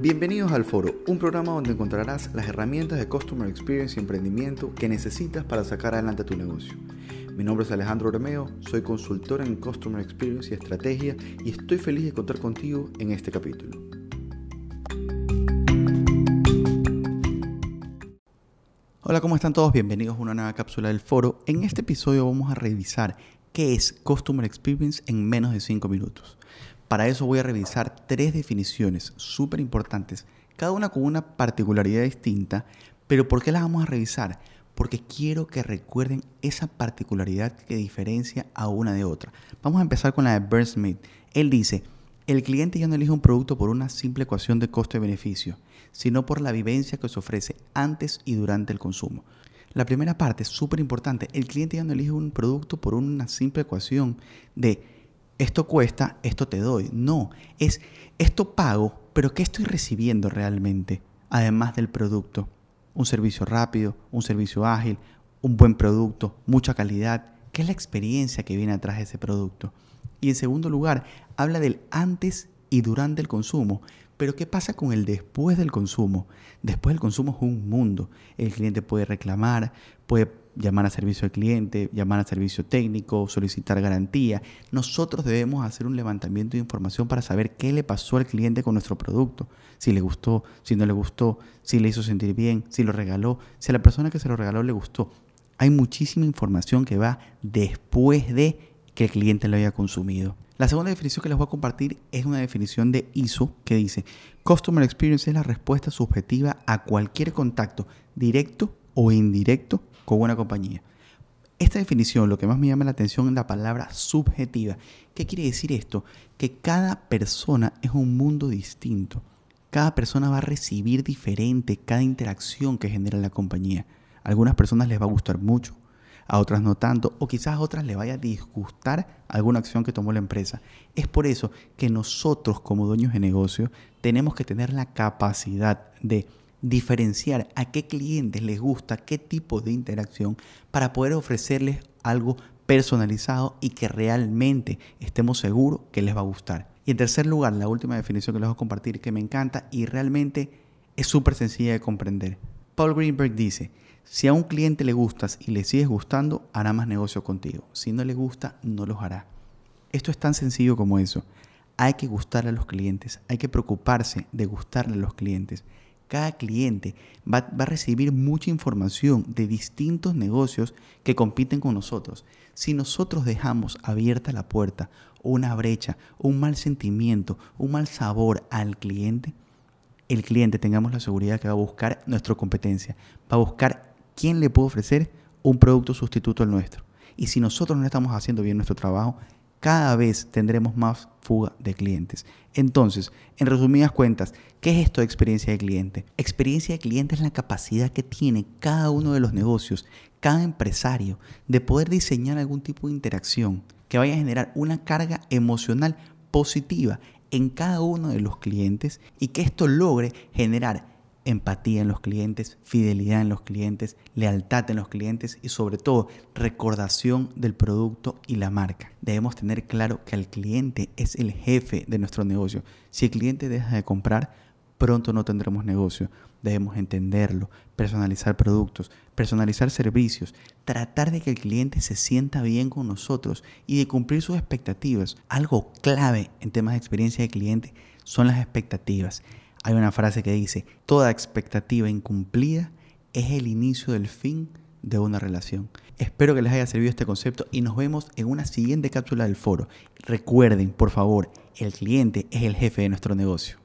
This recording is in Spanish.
Bienvenidos al Foro, un programa donde encontrarás las herramientas de Customer Experience y emprendimiento que necesitas para sacar adelante tu negocio. Mi nombre es Alejandro Romeo, soy consultor en Customer Experience y Estrategia y estoy feliz de contar contigo en este capítulo. Hola, ¿cómo están todos? Bienvenidos a una nueva cápsula del foro. En este episodio vamos a revisar qué es Customer Experience en menos de 5 minutos. Para eso voy a revisar tres definiciones súper importantes, cada una con una particularidad distinta, pero ¿por qué las vamos a revisar? Porque quiero que recuerden esa particularidad que diferencia a una de otra. Vamos a empezar con la de Bernd Smith. Él dice, el cliente ya no elige un producto por una simple ecuación de costo-beneficio, sino por la vivencia que se ofrece antes y durante el consumo. La primera parte es súper importante. El cliente ya no elige un producto por una simple ecuación de esto cuesta, esto te doy. No, es esto pago, pero ¿qué estoy recibiendo realmente? Además del producto. Un servicio rápido, un servicio ágil, un buen producto, mucha calidad. ¿Qué es la experiencia que viene atrás de ese producto? Y en segundo lugar, habla del antes y durante el consumo. Pero ¿qué pasa con el después del consumo? Después del consumo es un mundo. El cliente puede reclamar, puede llamar a servicio al cliente, llamar a servicio técnico, solicitar garantía. Nosotros debemos hacer un levantamiento de información para saber qué le pasó al cliente con nuestro producto. Si le gustó, si no le gustó, si le hizo sentir bien, si lo regaló, si a la persona que se lo regaló le gustó. Hay muchísima información que va después de que el cliente lo haya consumido. La segunda definición que les voy a compartir es una definición de ISO que dice, Customer Experience es la respuesta subjetiva a cualquier contacto, directo o indirecto, con una compañía. Esta definición, lo que más me llama la atención es la palabra subjetiva. ¿Qué quiere decir esto? Que cada persona es un mundo distinto. Cada persona va a recibir diferente cada interacción que genera la compañía. A algunas personas les va a gustar mucho, a otras no tanto, o quizás a otras le vaya a disgustar alguna acción que tomó la empresa. Es por eso que nosotros como dueños de negocio tenemos que tener la capacidad de diferenciar a qué clientes les gusta qué tipo de interacción para poder ofrecerles algo personalizado y que realmente estemos seguros que les va a gustar. Y en tercer lugar, la última definición que les voy a compartir que me encanta y realmente es súper sencilla de comprender. Paul Greenberg dice, si a un cliente le gustas y le sigues gustando, hará más negocio contigo. Si no le gusta, no los hará. Esto es tan sencillo como eso. Hay que gustarle a los clientes, hay que preocuparse de gustarle a los clientes. Cada cliente va, va, a recibir mucha información de distintos negocios que compiten con nosotros. Si nosotros dejamos abierta la puerta, una brecha, un mal sentimiento, un mal sabor al cliente, el cliente tengamos la seguridad que va a buscar nuestra competencia, va a buscar quién le puede ofrecer un producto sustituto al nuestro. Y si nosotros no estamos haciendo bien nuestro trabajo, cada vez tendremos más fuga de clientes. Entonces, en resumidas cuentas, ¿qué es esto de experiencia de cliente? Experiencia de cliente es la capacidad que tiene cada uno de los negocios, cada empresario, de poder diseñar algún tipo de interacción que vaya a generar una carga emocional positiva en cada uno de los clientes y que esto logre generar empatía en los clientes, fidelidad en los clientes, lealtad en los clientes y sobre todo recordación del producto y la marca. Debemos tener claro que el cliente es el jefe de nuestro negocio. Si el cliente deja de comprar, pronto no tendremos negocio. Debemos entenderlo, personalizar productos, personalizar servicios, tratar de que el cliente se sienta bien con nosotros y de cumplir sus expectativas. Algo clave en temas de experiencia de cliente son las expectativas. Hay una frase que dice, toda expectativa incumplida es el inicio del fin de una relación. Espero que les haya servido este concepto y nos vemos en una siguiente cápsula del foro. Recuerden, por favor, el cliente es el jefe de nuestro negocio.